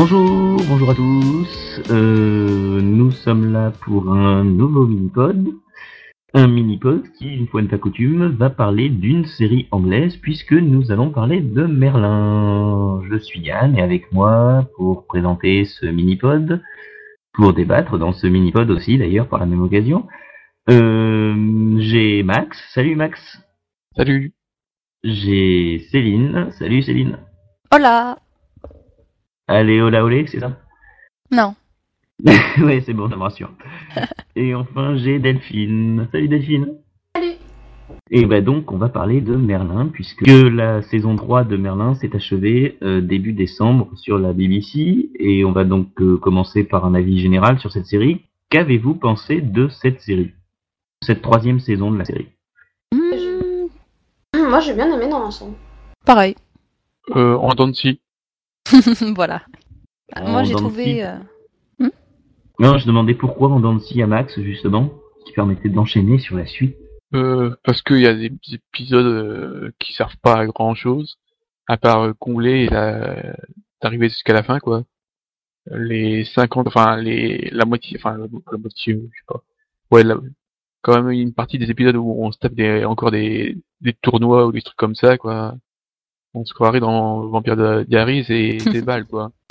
Bonjour, bonjour à tous. Euh, nous sommes là pour un nouveau mini-pod. Un mini-pod qui, une fois n'est pas coutume, va parler d'une série anglaise puisque nous allons parler de Merlin. Je suis Yann et avec moi pour présenter ce mini-pod, pour débattre dans ce mini-pod aussi d'ailleurs par la même occasion, euh, j'ai Max. Salut Max. Salut. J'ai Céline. Salut Céline. Hola. Allez, hola olé, c'est ça? Non. ouais, c'est bon, ça me rassure. Et enfin, j'ai Delphine. Salut Delphine. Salut. Et bah donc, on va parler de Merlin, puisque la saison 3 de Merlin s'est achevée euh, début décembre sur la BBC, et on va donc euh, commencer par un avis général sur cette série. Qu'avez-vous pensé de cette série? Cette troisième saison de la série? Hmm, Moi, j'ai bien aimé dans l'ensemble. pareil. Euh, en dents de scie. voilà. Ah, En Moi, j'ai trouvé. euh, Non, je demandais pourquoi de scie à Max, justement, qui permettait d'enchaîner sur la suite. Euh, parce qu'il y a des épisodes euh, qui servent pas à grand chose, à part euh, combler et la- d'arriver jusqu'à la fin, quoi. Les 50, enfin, les, la moitié, enfin, la, la moitié, je sais pas. Ouais, la- quand même une partie des épisodes où on se tape des, encore des, des tournois ou des trucs comme ça, quoi. On se croirait dans Vampire de Diaries et des balles, quoi.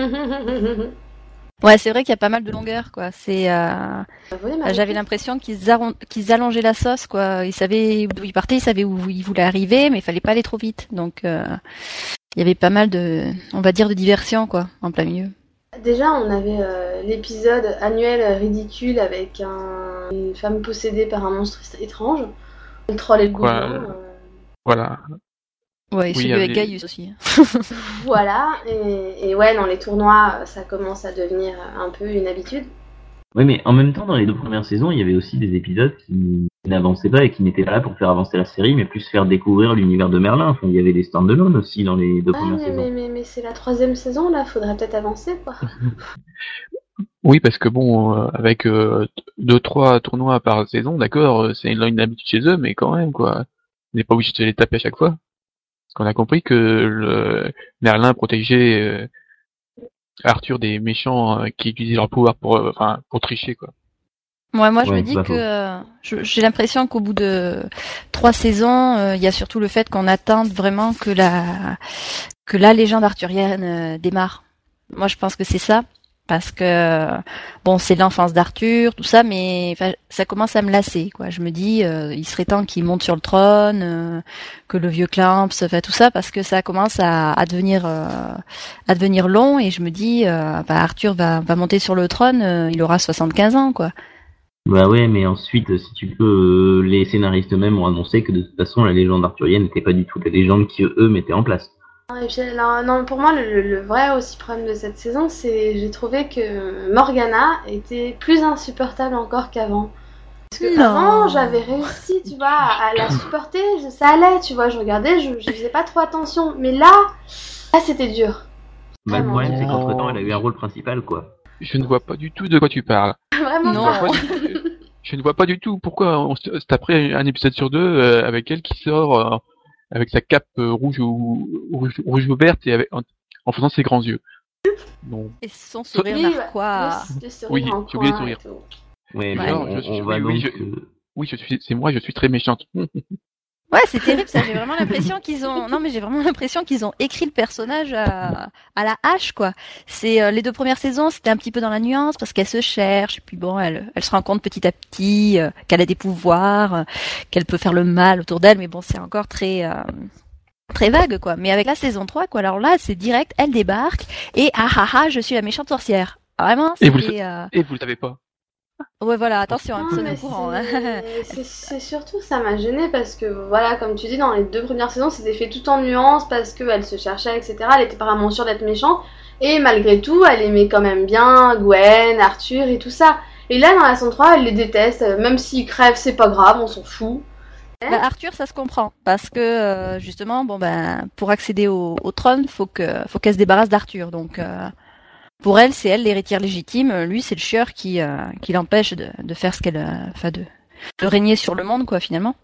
Ouais, c'est vrai qu'il y a pas mal de longueur, quoi. C'est. euh, Vous m'avez J'avais l'impression qu'ils arron- qu'ils allongeaient la sauce, quoi. Ils savaient d'où ils partaient, ils savaient où ils voulaient arriver, mais il fallait pas aller trop vite. Donc, euh, il y avait pas mal de, on va dire, de diversion, quoi, en plein milieu. Déjà, on avait euh, l'épisode annuel ridicule avec un- une femme possédée par un monstre étrange. Le troll et le euh, euh, Voilà. Ouais, et Oui, celui avec Gaius aussi. Voilà. Et, et ouais, dans les tournois, ça commence à devenir un peu une habitude. Oui, mais en même temps, dans les deux premières saisons, il y avait aussi des épisodes qui n'avançaient pas et qui n'étaient pas là pour faire avancer la série, mais plus faire découvrir l'univers de Merlin. Enfin, il y avait des stand-alone aussi dans les deux Ah, premières mais, saisons. mais, mais, mais c'est la troisième saison, là. Faudrait peut-être avancer, quoi. Oui, parce que bon, euh, avec euh, deux trois tournois par saison, d'accord, euh, c'est une, une habitude chez eux, mais quand même quoi, on n'est pas obligé de les taper à chaque fois. Qu'on a compris que le Merlin protégeait euh, Arthur des méchants euh, qui utilisaient leur pouvoir pour, euh, enfin, pour tricher quoi. Ouais, moi je Ouais, me dis que euh, j'ai l'impression qu'au bout de trois saisons, euh, il y a surtout le fait qu'on attende vraiment que la que la légende arthurienne euh, démarre. Moi je pense que c'est ça parce que bon c'est l'enfance d'Arthur tout ça, mais ça commence à me lasser quoi. Je me dis euh, il serait temps qu'il monte sur le trône, euh, que le vieux Clamps, enfin tout ça parce que ça commence à, à devenir euh, long et je me dis bah, Arthur va monter sur le trône, il aura 75 ans quoi. Bah ouais, mais ensuite, si tu peux, les scénaristes eux-mêmes ont annoncé que de toute façon, la légende arthurienne n'était pas du tout la légende qu'eux mettaient en place. Et puis, alors, non, pour moi, le, le vrai aussi problème de cette saison, c'est j'ai trouvé que Morgana était plus insupportable encore qu'avant. Parce que Non. avant, j'avais réussi, tu vois, à la supporter, ça allait, tu vois, je regardais, je, je faisais pas trop attention. Mais là, là, c'était dur. Bah, le problème, c'est qu'entre-temps, elle a eu un rôle principal, quoi. Je ne vois pas du tout de quoi tu parles. Vraiment Non. pas. Je, ne vois pas du tout pourquoi on se taperait un épisode sur deux euh, avec elle qui sort euh, avec sa cape euh, rouge ou rouge, rouge ou verte et avec, en, en faisant ses grands yeux. Et son sourire Oui, narquois. Oui, j'ai oublié et sourire. tout. Ouais, Ouais. mais Non, on, je suis- on va oui, donc... oui, je- euh, Oui, je suis, c'est moi, je suis très méchante. Ouais, c'est terrible ça. J'ai vraiment l'impression qu'ils ont. Non, mais j'ai vraiment l'impression qu'ils ont écrit le personnage à, à la hache, quoi. C'est euh, les deux premières saisons, c'était un petit peu dans la nuance parce qu'elle se cherche et puis bon, elle, elle se rend compte petit à petit euh, qu'elle a des pouvoirs, euh, qu'elle peut faire le mal autour d'elle, mais bon, c'est encore très. euh, Très vague quoi, mais avec la saison 3 quoi, alors là c'est direct, elle débarque et ah ah ah je suis la méchante sorcière. Vraiment, Et vous euh, Et vous le savez pas. Ouais voilà, attention, hein, Non, courant. hein. c'est- surtout ça m'a gêné parce que voilà comme tu dis dans les deux premières saisons c'était fait tout en nuances parce qu'elle se cherchait etc elle était apparemment sûre d'être méchante et malgré tout elle aimait quand même bien Gwen, Arthur et tout ça et là dans la saison 3 elle les déteste même s'ils crèvent c'est pas grave on s'en fout Bah, Arthur, ça se comprend parce que euh, justement, bon ben, pour accéder au, au trône, faut que faut qu'elle se débarrasse d'Arthur. Donc euh, pour elle, c'est elle l'héritière légitime. Lui, c'est le chieur qui euh, qui l'empêche de, de faire ce qu'elle, euh, enfin de de régner sur le monde quoi finalement.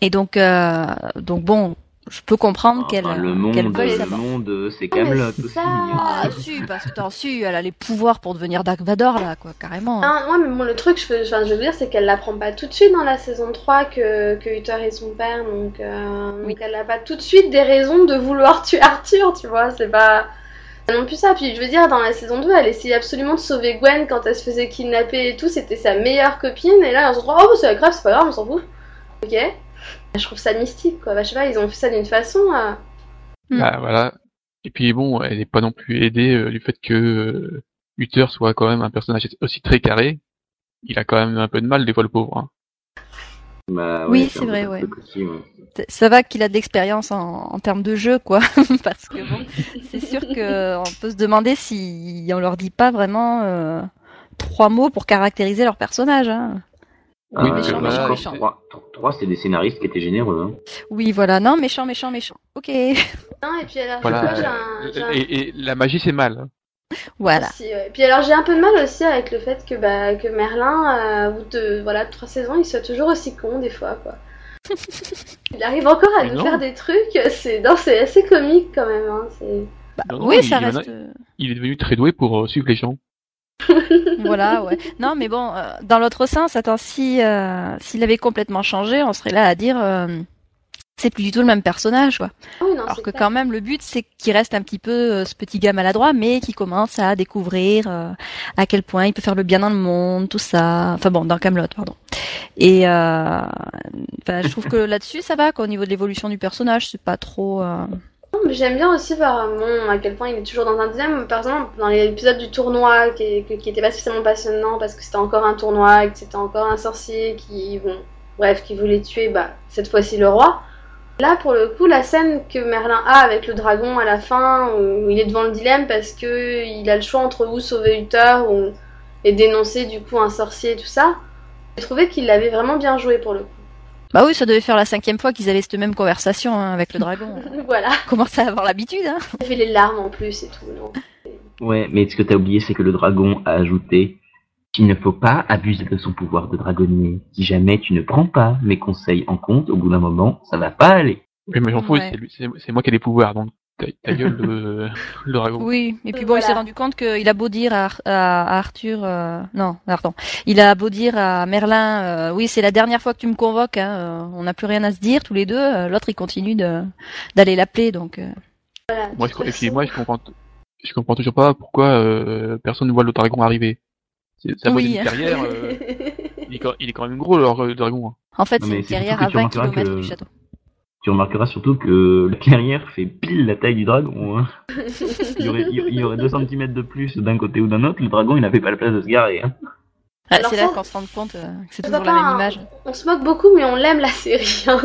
Et donc euh, donc bon, je peux comprendre qu'elle Enfin, le monde, qu'elle veuille le monde, c'est Ah, Camelot aussi. ça. Ah si, parce que t'en su, elle a les pouvoirs pour devenir Dark Vador là, quoi, carrément. Ah, ouais, mais bon, le truc, je, veux- enfin, je veux dire, c'est qu'elle l'apprend pas tout de suite dans la saison 3 que, que Uther est son père, donc, euh, Oui. donc elle a pas tout de suite des raisons de vouloir tuer Arthur, tu vois, c'est pas non plus ça. Puis je veux dire, dans la saison 2, elle essayait absolument de sauver Gwen quand elle se faisait kidnapper et tout, c'était sa meilleure copine, et là, on se dit, oh, bah, c'est pas grave, c'est pas grave, on s'en fout. Ok. Je trouve ça mystique, quoi. Bah, je sais pas, ils ont fait ça d'une façon. euh, Mm. Bah, voilà. Et puis bon, elle n'est pas non plus aidée euh, du fait que euh, Uther soit quand même un personnage aussi très carré. Il a quand même un peu de mal des fois le pauvre. hein. Bah, Oui, c'est vrai, ça, ouais. aussi, Ça va qu'il a de l'expérience en, en termes de jeu, quoi. Parce que bon, c'est sûr qu'on peut se demander si on leur dit pas vraiment euh, trois mots pour caractériser leur personnage. Hein. Oui, Ah, méchant, ouais, méchant, trois- méchant. Trois, trois, c'est des scénaristes qui étaient généreux. Hein. Oui, voilà. Non, méchant, méchant, méchant. Ok. Non, et puis alors, Voilà. moi, j'ai un- j'ai un- Et, et la magie c'est mal. Voilà. Aussi, ouais. Puis alors j'ai un peu de mal aussi avec le fait que, bah, que Merlin, euh, au bout de voilà, trois saisons, il soit toujours aussi con des fois. Quoi. il arrive encore à Mais nous non. faire des trucs, c'est non, c'est assez comique quand même. Hein. c'est- Bah, Non, non, oui, il- ça il a- reste. euh, Il est devenu très doué pour euh, suivre les gens. voilà, ouais. Non, mais bon, euh, dans l'autre sens, attends, si euh, s'il avait complètement changé, on serait là à dire euh, c'est plus du tout le même personnage, quoi. Ah oui, non, Alors que clair. quand même, le but, c'est qu'il reste un petit peu euh, ce petit gars maladroit, mais qui commence à découvrir euh, à quel point il peut faire le bien dans le monde, tout ça. Enfin bon, dans Camelot, pardon. Et euh, je trouve que là-dessus, ça va. Qu'au niveau de l'évolution du personnage, c'est pas trop. euh, Non, mais J'aime bien aussi voir bon, à quel point il est toujours dans un dilemme. Par exemple, dans l'épisode du tournoi, qui était pas spécialement passionnant parce que c'était encore un tournoi et que c'était encore un sorcier qui, bon, bref, qui voulait tuer, bah, cette fois-ci le roi. Là, pour le coup, la scène que Merlin a avec le dragon à la fin, où il est devant le dilemme parce que il a le choix entre ou sauver Uther ou, et dénoncer du coup un sorcier et tout ça, j'ai trouvé qu'il l'avait vraiment bien joué pour le coup. Bah oui, ça devait faire la cinquième fois qu'ils avaient cette même conversation hein, avec le dragon. voilà, On commence à avoir l'habitude. Hein. il fait les larmes en plus et tout. non? Ouais, mais ce que t'as oublié, c'est que le dragon a ajouté qu'il ne faut pas abuser de son pouvoir de dragonnier. Si jamais tu ne prends pas mes conseils en compte, au bout d'un moment, ça va pas aller. Oui, mais j'en fous, Ouais. c'est moi qui ai des pouvoirs, donc ta, ta gueule le, le dragon. Oui, et puis bon, il s'est rendu compte qu'il a beau dire à, Ar- à- à Arthur, euh, non, pardon, il a beau dire à Merlin, euh, oui, c'est la dernière fois que tu me convoques, hein, euh, on n'a plus rien à se dire tous les deux. euh, L'autre, il continue d'aller l'appeler, donc. euh, Voilà, Moi, je, et puis moi, je comprends, t- je comprends toujours pas pourquoi euh, personne ne voit le dragon arriver. Ça Oui. une carrière. euh, il, est quand, il est quand même gros leur le dragon. hein. En fait, c'est une carrière à que tu 20 remarqueras km que- du château. Tu remarqueras surtout que la clairière fait pile la taille du dragon. hein. Il y aurait, il y aurait 2 cm de plus d'un côté ou d'un autre, le dragon il n'avait pas la place de se garer. hein. Ah, c'est là qu'on se rend compte euh, que c'est toujours va la même image. On se moque beaucoup, mais on l'aime la série. hein.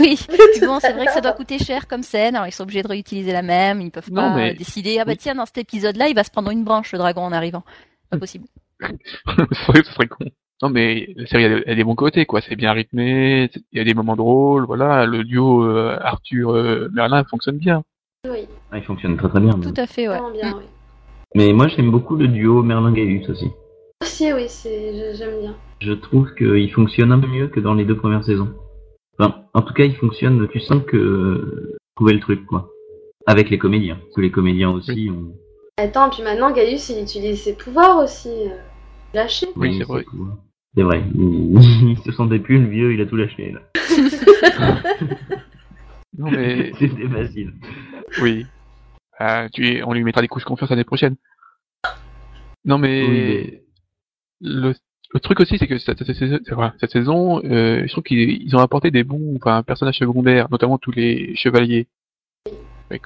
Oui, bon, c'est vrai que ça doit coûter cher comme scène, alors ils sont obligés de réutiliser la même, ils peuvent Non, pas mais- décider, ah bah tiens, dans cet épisode-là, il va se prendre une branche, le dragon, en arrivant. Pas possible. C'est vrai que ce serait con. Non, mais la série a des, a des bons côtés, quoi. C'est bien rythmé, il y a des moments drôles, voilà. Le duo euh, Arthur-Merlin fonctionne bien. Oui, Ah, il fonctionne très très bien. même. Tout à fait, ouais. vraiment bien, oui. Mais moi j'aime beaucoup le duo Merlin-Gaius aussi. Aussi, oui, j'aime bien. Je trouve qu'il fonctionne un peu mieux que dans les deux premières saisons. Enfin, en tout cas, il fonctionne, tu sens que euh, trouver le truc, quoi. Avec les comédiens. Parce que les comédiens aussi ont Attends, puis maintenant, Gaius, il utilise ses pouvoirs aussi. euh, Lâché. Oui, c'est ses vrai. pouvoirs. C'est vrai. Il, il se sentait plus le vieux, il a tout lâché, là. Non, mais C'était facile. oui. Ah, tu es- on lui mettra des couches confiance l'année prochaine. Non, mais, Oui, le, le truc aussi, c'est que cette, cette saison, c'est vrai, cette saison, euh, je trouve qu'ils ils ont apporté des bons, enfin, personnages secondaires, notamment tous les chevaliers.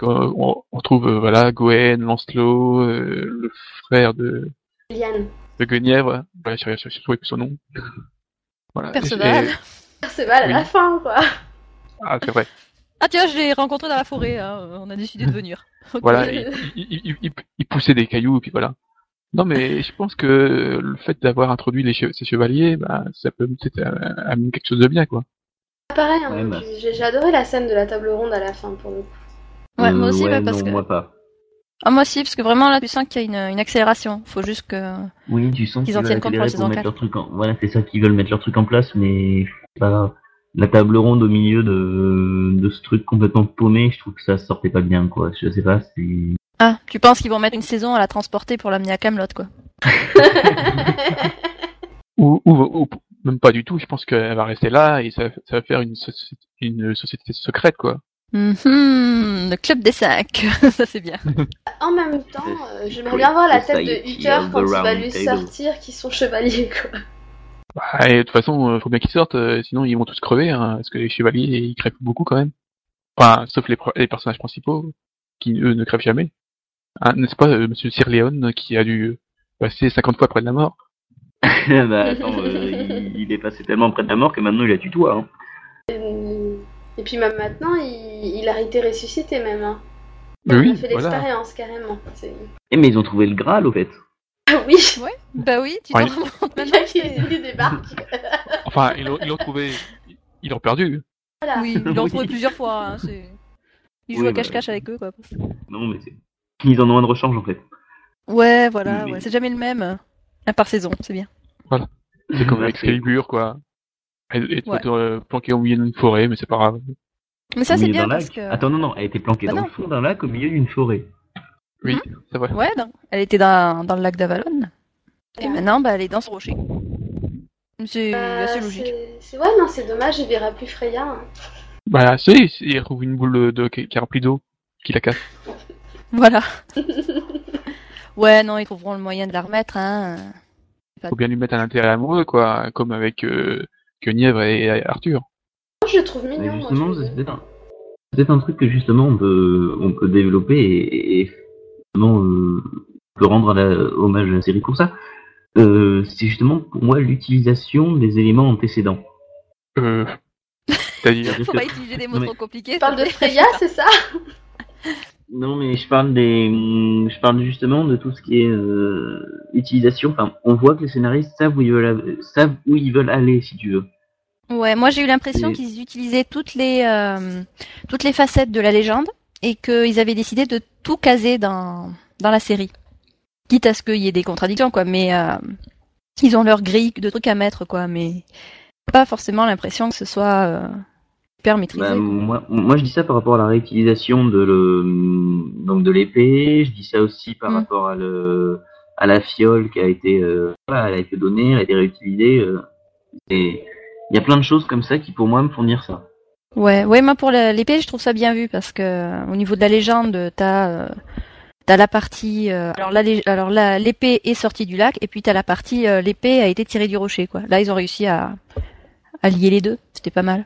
On, on trouve, euh, voilà, Gwen, Lancelot, euh, le frère de, Liane. de Guenièvre. Voilà, je je- je trouvais plus son nom. Voilà. Perceval. Et- mal à Oui. la fin, quoi. ah, c'est vrai. Ah tiens, je l'ai rencontré dans la forêt, hein, on a décidé de venir. Voilà, il, il, il, il- il poussait des cailloux, et puis voilà. Non, mais je pense que le fait d'avoir introduit les che- ces chevaliers, bah, ça peut peut-être amener quelque chose de bien, quoi. Pareil, hein, Ouais, bah. j'ai j'ai adoré la scène de la table ronde à la fin, pour le coup. Ouais, moi Euh, aussi, ouais, bah, parce non, que. moi pas. Ah, moi aussi, parce que vraiment là, tu sens qu'il y a une, une accélération. Faut juste que. Oui, tu sens Qu'ils en tiennent compte pour la saison mettre 4. leur truc en... Voilà, c'est ça qu'ils veulent mettre leur truc en place, mais grave. la table ronde au milieu de, de ce truc complètement paumé, je trouve que ça sortait pas bien, quoi. Je sais pas, c'est... Ah, tu penses qu'ils vont mettre une saison à la transporter pour l'amener à Camelot, quoi Ou, ou, ou- même pas du tout, je pense qu'elle va rester là et ça, ça va faire une, soci- une société secrète, quoi. Mhm, Le club des cinq, ça c'est bien. En même temps, euh, The j'aimerais bien voir la tête de the quand il va lui Table. sortir qu'ils sont chevaliers, quoi. Bah, et de toute façon, euh, faut bien qu'ils sortent, euh, sinon ils vont tous crever, hein, parce que les chevaliers, ils crèvent beaucoup quand même. Enfin, sauf les, pro- les personnages principaux, qui eux ne crèvent jamais. Hein, N'est-ce pas, euh, Monsieur Sir Leon, qui a dû passer 50 fois près de la mort? Bah attends, euh, il, il est passé tellement près de la mort que maintenant il a tutoie. Hein. Et, et puis même maintenant, il, il a été ressuscité même. Hein. Mais il oui, a fait voilà. l'expérience carrément. Eh mais ils ont trouvé le Graal au fait. oui, Bah oui, tu Ouais. t'en rends compte il, maintenant. a- il- il débarque. Enfin, ils l'ont trouvé, ils l'ont perdu. Voilà. Oui, ils l'ont Oui. retrouvé plusieurs fois. Hein. Ils jouent Oui, à bah, cache-cache avec eux, quoi. Non mais c'est... Ils en ont un de rechange en fait. Ouais, voilà, Mais- ouais, c'est jamais le même. Un par saison, c'est bien. C'est comme avec Excalibur, quoi. Elle elle Ouais. était euh, planquée au milieu d'une forêt, mais c'est pas grave. Mais ça c'est bien parce lac. que. Attends non non, elle était planquée Bah dans non. le fond d'un lac au milieu d'une forêt. Oui, c'est vrai. Ouais, non. Elle était dans, dans le lac d'Avalon. Et Ouais. maintenant, bah, elle est dans ce rocher. C'est Euh, assez logique. c'est- Ouais, non, c'est dommage, il verra plus Freya. hein. Bah, si, si, il retrouve une boule de, qui est remplie d'eau, qui la casse. Voilà. ouais, non, ils trouveront le moyen de la remettre, hein. Faut bien lui mettre un intérêt amoureux, quoi, comme avec euh, Guenièvre et Arthur. Moi, je le trouve mignon. moi, justement, je c'est peut-être un... c'est peut-être un truc que justement on peut, on peut développer et, et justement euh, on peut rendre à la- hommage à la série pour ça. Euh, c'est justement pour moi l'utilisation des éléments antécédents. Euh, c'est-à-dire, Faut pas utiliser des mots Non, mais- trop compliqués. Tu parles de. Freya, c'est ça? Non, mais je parle des, je parle justement de tout ce qui est euh, utilisation. Enfin, on voit que les scénaristes savent où ils veulent, savent où ils veulent aller, si tu veux. Ouais, moi j'ai eu l'impression Et- qu'ils utilisaient toutes les euh, toutes les facettes de la légende et qu'ils avaient décidé de tout caser dans dans la série. Quitte à ce qu'il y ait des contradictions, quoi. Mais euh, ils ont leur grille de trucs à mettre, quoi. Mais pas forcément l'impression que ce soit hyper maîtrisé. Bah, moi, moi, je dis ça par rapport à la réutilisation de le, donc de l'épée. Je dis ça aussi par Mm. rapport à le, à la fiole qui a été, euh, voilà, elle a été donnée, elle a été réutilisée. euh, et il y a plein de choses comme ça qui, pour moi, me font dire ça. Ouais, ouais, moi pour l'épée, je trouve ça bien vu parce que euh, au niveau de la légende, t'as euh, t'as la partie euh, alors la l'épée est sortie du lac et puis t'as la partie euh, l'épée a été tirée du rocher quoi. Là, ils ont réussi à à lier les deux, c'était pas mal.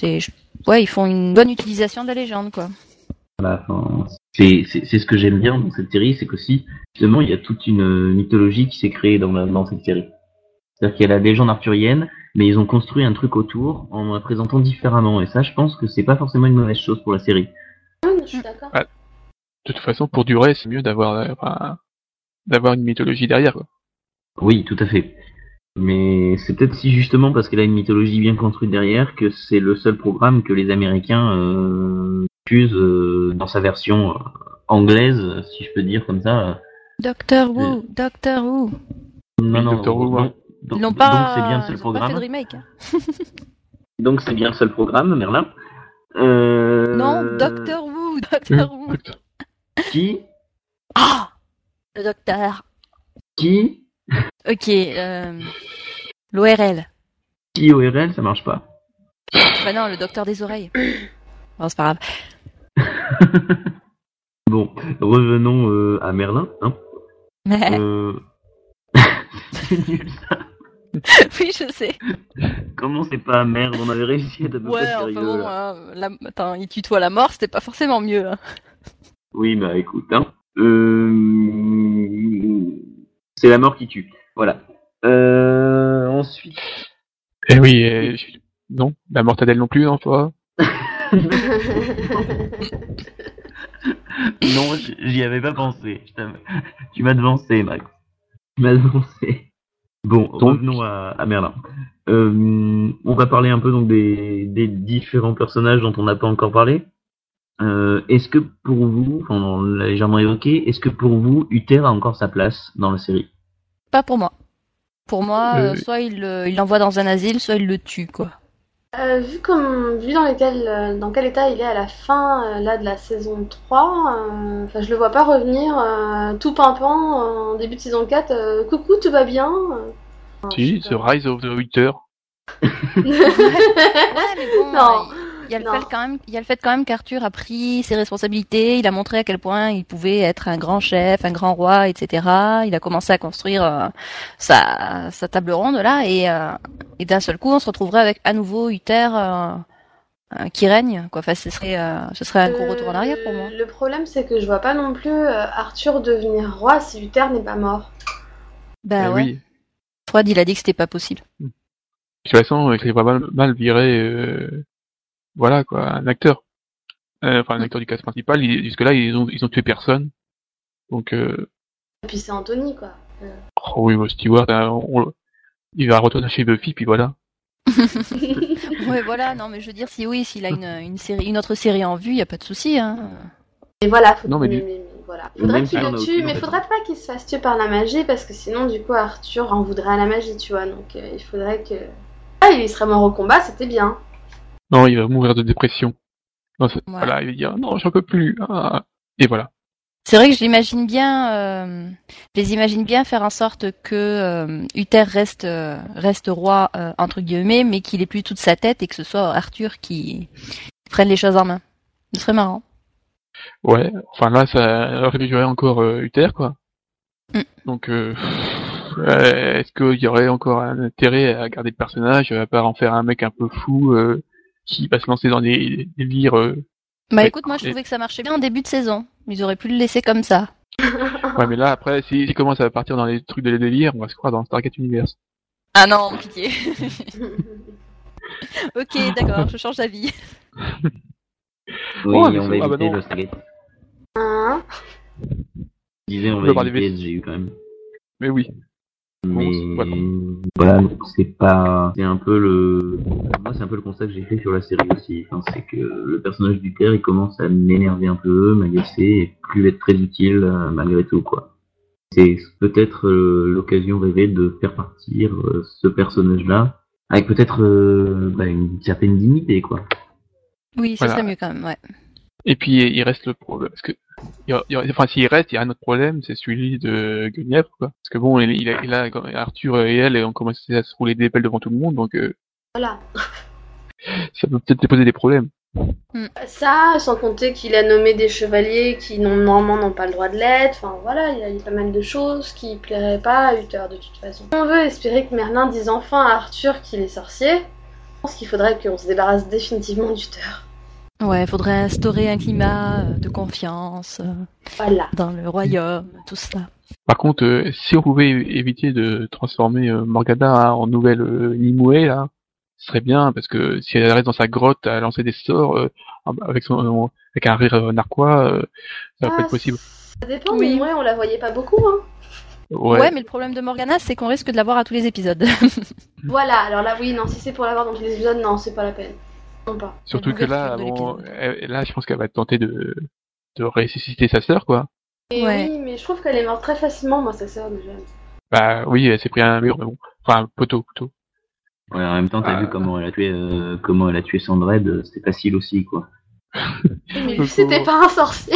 C'est je- ouais, ils font une bonne utilisation de la légende quoi. Voilà, enfin, c'est c'est- c'est ce que j'aime bien dans cette série, c'est qu'aussi, justement, il y a toute une mythologie qui s'est créée dans, la- dans cette série. C'est-à-dire qu'il y a la légende arthurienne, mais ils ont construit un truc autour en la présentant différemment. Et ça, je pense que c'est pas forcément une mauvaise chose pour la série. Je suis d'accord. de toute façon, pour durer, c'est mieux d'avoir, euh, d'avoir une mythologie derrière, quoi. Oui, tout à fait. Mais c'est peut-être si justement parce qu'elle a une mythologie bien construite derrière que c'est le seul programme que les Américains euh, diffusent euh, dans sa version euh, anglaise, si je peux dire comme ça. Doctor Who, Doctor Who. Non, non, Doctor Who, donc- donc- Ils n'ont donc pas c'est bien le seul ils ont pas fait programme. de remake. hein. Donc c'est bien le seul programme, Merlin. Euh... Non, Doctor Who, Doctor Who. Qui? Ah, le docteur. Qui? OK, euh, l'ORL. Qui ORL, ça marche pas. Bah non, le docteur des oreilles. Bon, c'est pas grave. bon, revenons euh, à Merlin. Hein. Euh... c'est nul ça. oui, je sais. Comment c'est pas merde? On avait réussi à peu Ouais, près enfin bon, hein, la... attends, il tutoie la mort, c'était pas forcément mieux. hein. Oui, bah écoute, hein. Euh... C'est la mort qui tue. Voilà. Euh... Ensuite. Eh oui, euh, non, la mortadelle non plus, non, toi. non, j'y avais pas pensé. Tu m'as devancé, Max. Tu m'as devancé. Bon, revenons à, à Merlin. Euh, on va parler un peu donc des, des différents personnages dont on n'a pas encore parlé. Euh, est-ce que pour vous, on l'a légèrement évoqué, est-ce que pour vous, Uther a encore sa place dans la série? Pas pour moi. Pour moi, Euh, euh, soit il le- il l'envoie dans un asile, soit il le tue, quoi. Euh, vu comme vu dans lequel euh, dans quel état il est à la fin euh, là de la saison 3, euh, enfin je le vois pas revenir euh, tout pimpant en début de saison 4. euh, coucou, tout va bien euh. Si, pas. Rise of the Winter. Ouais, mais bon, Non. Il y a le fait quand même, il y a le fait quand même qu'Arthur a pris ses responsabilités, il a montré à quel point il pouvait être un grand chef, un grand roi, etc. Il a commencé à construire euh, sa, sa table ronde là, et, euh, et d'un seul coup, on se retrouverait avec à nouveau Uther euh, qui règne. Quoi. Enfin, ce serait, euh, ce serait un gros retour en arrière pour moi. Le problème c'est que je vois pas non plus Arthur devenir roi si Uther n'est pas mort. Bah ouais. Oui. Froid, il a dit que c'était pas possible. De toute façon, il pas mal, mal viré, euh, voilà quoi, un acteur. Euh, enfin, un acteur du cast principal. il- Jusque-là, ils ont, ils ont tué personne. Donc, euh, Et puis c'est Anthony quoi. oh oui, bah, Stewart, hein, on- il va retourner chez Buffy, puis voilà. ouais, voilà. Non, mais je veux dire, si oui, s'il a une, une série, une autre série en vue, il y a pas de souci. Hein. Et voilà, faut... Non, mais mais, du- mais- mais voilà. Faudrait qu'il le tue, aucune, mais faudrait pas qu'il se fasse tuer par la magie parce que sinon du coup Arthur en voudrait à la magie, tu vois. Donc euh, il faudrait que ah il serait mort au combat, c'était bien. Non, il va mourir de dépression. Non, Voilà. Il va dire non, j'en peux plus. Ah. Et voilà. C'est vrai que je l'imagine bien, euh, je les imagine bien faire en sorte que euh, Uther reste euh, reste roi euh, entre guillemets, mais qu'il ait plus toute sa tête et que ce soit Arthur qui prenne les choses en main. Ce serait marrant. Ouais. Enfin là, ça réduirait encore euh, Uther, quoi. Mm. Donc, est-ce qu'il y aurait encore un intérêt à garder le personnage, à part en faire un mec un peu fou euh, qui va se lancer dans des des délires euh, Bah Ouais, écoute, moi je trouvais que ça marchait bien en début de saison. Ils auraient pu le laisser comme ça. Ouais, mais là, après, si, si commence à partir dans les trucs de délire, on va se croire dans Stargate Universe. Ah non, pitié. ok, d'accord, je change d'avis. Oui, Oh, mais on va c'est- ah bah éviter le Stargate. Hein Je disais, on On va éviter. SGU quand même. Mais oui. Mais Bon, voilà. c'est pas, c'est un peu le, moi c'est un peu le constat que j'ai fait sur la série aussi. Enfin, c'est que le personnage du père, il commence à m'énerver un peu, m'agacer et plus être très utile euh, malgré tout quoi. C'est peut-être euh, l'occasion rêvée de faire partir euh, ce personnage-là avec peut-être euh, bah, une certaine dignité quoi. Oui, ce Voilà. serait mieux quand même, ouais. Et puis, il reste le problème. Parce que, il il enfin, s'il reste, il y a un autre problème, c'est celui de Guenièvre, quoi. Parce que bon, il, il a, il a- Arthur et elle ont commencé à se rouler des pelles devant tout le monde, donc euh, Voilà. ça peut peut-être poser des problèmes. Ça, sans compter qu'il a nommé des chevaliers qui normalement n'ont pas le droit de l'être. Enfin voilà, il y, a, il y a pas mal de choses qui plairaient pas à Uther de toute façon. On veut espérer que Merlin dise enfin à Arthur qu'il est sorcier. Je pense qu'il faudrait qu'on se débarrasse définitivement d'Uther. Ouais, faudrait instaurer un climat euh, de confiance euh, Voilà. dans le royaume, tout ça. Par contre, euh, si on pouvait éviter de transformer euh, Morgana en nouvelle euh, Nimue, là, ce serait bien, parce que si elle reste dans sa grotte à lancer des sorts euh, avec son avec un rire narquois, euh, ça va pas Ah, être possible. Ça dépend, Oui. mais ouais, on la voyait pas beaucoup. Hein. Ouais. Ouais. mais le problème de Morgana, c'est qu'on risque de l'avoir à tous les épisodes. Voilà, alors là, oui, non, si c'est pour l'avoir dans tous les épisodes, non, c'est pas la peine. Pas. Surtout que là, bon, là, je pense qu'elle va tenter de de ressusciter sa sœur, quoi. Et Ouais. oui, mais je trouve qu'elle est morte très facilement, moi, sa sœur, déjà. Bah oui, elle s'est pris un mur, mais bon, enfin un poteau, poteau. Ouais, en même temps, t'as Ah. vu comment elle a tué, euh, comment elle a tué Sandred, euh, c'était facile aussi quoi. Mais c'était pas un sorcier.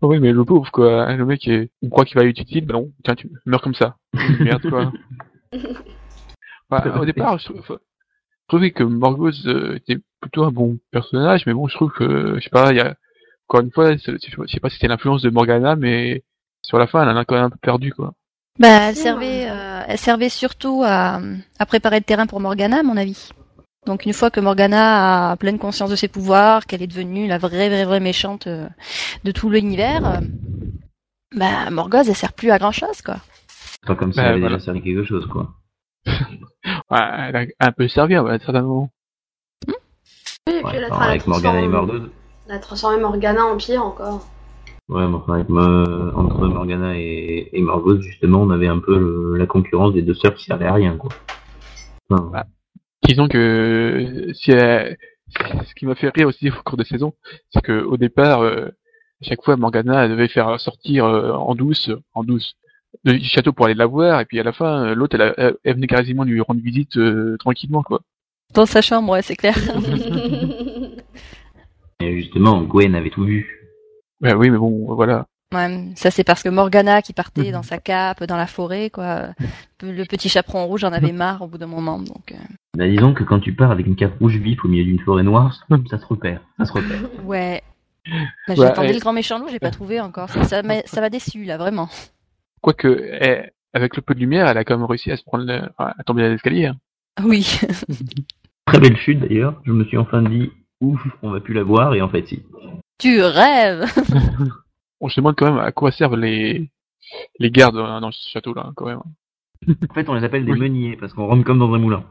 Oui, mais le pauvre, quoi. Le mec, est- on croit qu'il va être utile, bah non, tiens, tu meurs comme ça. Merde, quoi. Bah, au départ, je, trou- je trouvais que Morgause euh, était plutôt un bon personnage, mais bon, je trouve que, je sais pas, il y a, encore une fois, je sais pas si c'était l'influence de Morgana, mais sur la fin, elle en a quand même un peu perdu, quoi. Bah, elle servait, euh, elle servait surtout à, à préparer le terrain pour Morgana, à mon avis. Donc une fois que Morgana a pleine conscience de ses pouvoirs, qu'elle est devenue la vraie, vraie, vraie méchante euh, de tout l'univers, bah Morgause, elle sert plus à grand chose, quoi. Pas comme si Bah, elle voilà. déjà servi quelque chose quoi. Ouais, elle a un peu servi à un certain moment. Oui, et puis Ouais, elle a, alors, elle a avec Morgana et Morgause. elle a transformé Morgana en pire encore. Ouais, mais enfin, avec Mo- entre Morgana et, et justement, on avait un peu le- la concurrence des deux sœurs qui servaient à rien, quoi. Enfin, Ouais. Disons que si elle- ce qui m'a fait rire aussi au cours de saison, c'est que au départ, euh, à chaque fois Morgana elle devait faire sortir euh, en douce, en douce, du château pour aller la voir, et puis à la fin, euh, l'autre elle, a- elle, elle venait quasiment lui rendre visite euh, tranquillement quoi. Dans sa chambre, ouais, c'est clair. Et justement, Gwen avait tout vu. Bah oui, mais bon, voilà. Ouais, ça c'est parce que Morgana qui partait dans sa cape dans la forêt, quoi. Le petit chaperon rouge en avait marre au bout d'un moment, donc. euh, Bah, disons que quand tu pars avec une cape rouge vif au milieu d'une forêt noire, ça se repère. Ça se repère. Ouais. Bah, Ouais, J'attendais et- le grand méchant loup, j'ai pas trouvé encore. Ça, ça ça m'a déçu là, vraiment. Quoique, eh, avec le peu de lumière, elle a quand même réussi à se prendre, le- à tomber à l'escalier. hein. Oui. Très belle chute d'ailleurs. Je me suis enfin dit, ouf, on va plus la voir, et en fait, si. tu rêves. On se demande quand même à quoi servent les les gardes dans, dans ce château là, quand même. En fait, on les appelle des Oui. meuniers parce qu'on rentre comme dans un moulin.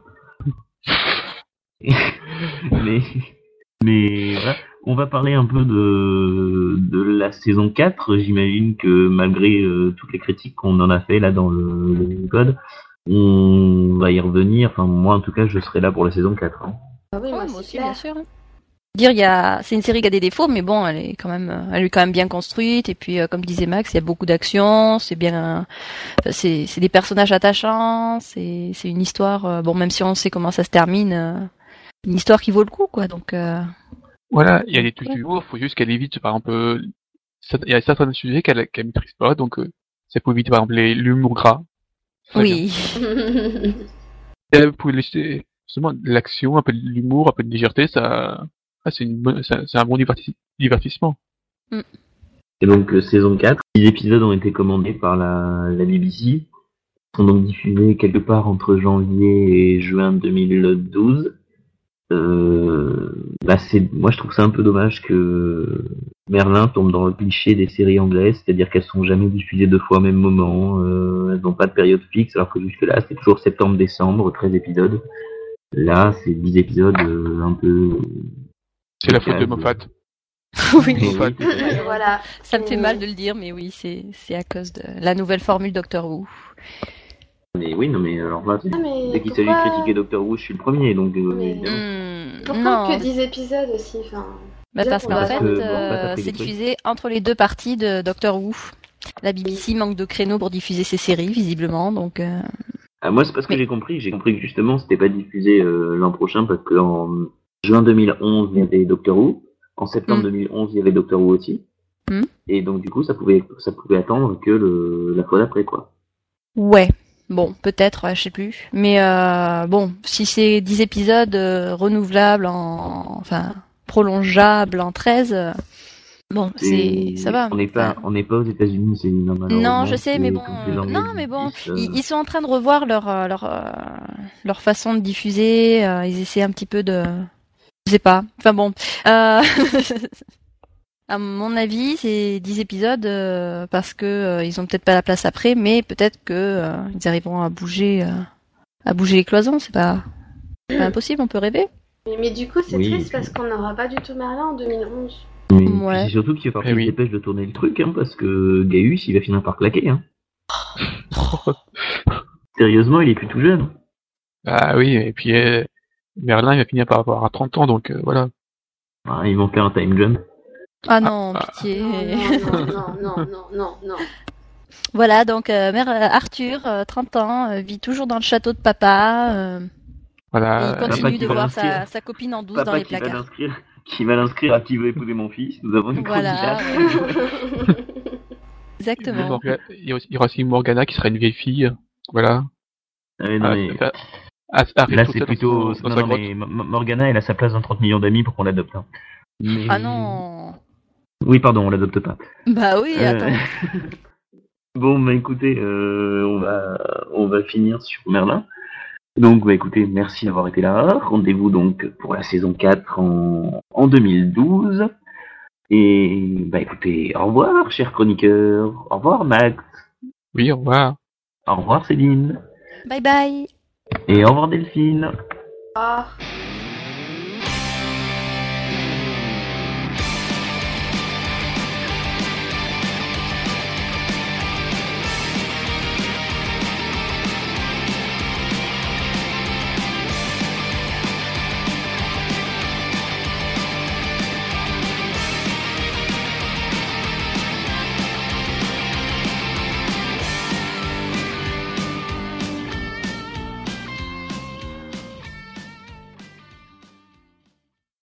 mais, mais voilà. On va parler un peu de, de la saison 4. J'imagine que malgré euh, toutes les critiques qu'on en a fait là dans le, le code, on va y revenir. Enfin, moi en tout cas, je serai là pour la saison 4. hein. Ah oui, Ouais, moi, aussi, clair. bien sûr. Dire, il y a, c'est une série qui a des défauts, mais bon, elle est quand même, euh, elle est quand même bien construite. Et puis, euh, comme disait Max, il y a beaucoup d'action. C'est bien, enfin, c'est, c'est des personnages attachants. C'est, c'est une histoire. euh, bon, même si on sait comment ça se termine, euh, une histoire qui vaut le coup, quoi. Donc, euh, Voilà, il y a des Ouais. d'humour, faut juste qu'elle évite, par exemple, euh, il y a certains sujets qu'elle qu'elle maîtrise pas, donc euh, ça peut éviter, par exemple, les- l'humour gras. Oui. Elle peut laisser justement de l'action, un peu de l'humour, un peu de légèreté, ça, ah, c'est un bon diverti- divertissement. Et donc, euh, saison 4, les épisodes ont été commandés par la, la BBC. Ils sont donc diffusés quelque part entre janvier et juin 2012. Euh, bah c'est, moi, je trouve ça un peu dommage que Merlin tombe dans le cliché des séries anglaises, c'est-à-dire qu'elles sont jamais diffusées deux fois au même moment, euh, elles n'ont pas de période fixe, alors que jusque-là, c'est toujours septembre-décembre, 13 épisodes. Là, c'est 10 épisodes euh, un peu... C'est la faute de Moffat. oui. Moffat. voilà. Ça me fait mal de le dire, mais oui, c'est, c'est à cause de la nouvelle formule Doctor Who. Mais oui, non, mais alors là, Ah, mais dès qu'il s'agit de critiquer Doctor Who, je suis le premier, donc... euh, Mais-. Hmm, Pourquoi non. que 10 épisodes aussi enfin... Bah, parce qu'en Parce fait, euh, bah, c'est diffusé entre les deux parties de Doctor Who. La BBC manque de créneaux pour diffuser ses séries, visiblement, donc euh, Ah, moi, c'est pas ce que Mais- j'ai compris. J'ai compris que justement, c'était pas diffusé euh, l'an prochain parce que en juin 2011, il y avait Doctor Who. En septembre Mm. 2011, il y avait Doctor Who aussi. Mm. Et donc, du coup, ça pouvait, ça pouvait attendre que le, la fois d'après, quoi. ouais. Bon, peut-être, je sais plus. Mais euh, bon, si c'est 10 épisodes euh, renouvelables en enfin prolongeables en 13 euh, bon, c'est ça va. On n'est pas, on n'est pas aux États-unis, c'est normalement. Non, je sais, mais bon, non, mais bon, Ils, ils sont en train de revoir leur leur leur façon de diffuser. ils essaient un petit peu de, je sais pas. Enfin bon. à mon avis, c'est 10 épisodes euh, parce que euh, ils ont peut-être pas la place après, mais peut-être que euh, ils arriveront à bouger euh, à bouger les cloisons. C'est pas, pas impossible. On peut rêver. mais, mais du coup, c'est Oui. triste parce qu'on n'aura pas du tout Merlin en 2011. Mais Ouais. c'est surtout qu'il va falloir Eh qu'il dépêche de tourner le truc, hein, parce que Gaius, il va finir par claquer. Hein. Sérieusement, il est plus tout jeune. ah oui, et puis euh, Merlin, il va finir par avoir 30 ans, donc euh, voilà. Ah, ils vont faire un time jump. Ah non, ah. pitié. Non, non, non, non, non, non, non. Voilà, donc euh, mère euh, Arthur, euh, 30 ans, euh, vit toujours dans le château de papa. euh, et Voilà. il continue de va voir sa, copine en douce dans Papa les qui va placards. l'inscrire, qui va l'inscrire à qui veut épouser mon fils. Nous avons une Voilà, candidate. ouais. Exactement. Il y aura aussi Morgana qui sera une vieille fille. Voilà. Ah, mais non, Ah, mais- ah, ah, ah, Là, c'est dans plutôt. dans non, non, mais Morgana, elle a sa place dans 30 millions d'amis pour qu'on l'adopte. hein. Mais- Ah non. Oui, pardon, on l'adopte pas. Bah oui, Euh, attends. bon, bah écoutez, euh, on, va, on va finir sur Merlin. Donc, bah écoutez, merci d'avoir été là. Rendez-vous donc pour la saison 4 en, en 2012. Et bah écoutez, au revoir, chers chroniqueurs. Au revoir, Max. Oui, au revoir. Au revoir, Céline. Bye bye. Et au revoir, Delphine. Ah.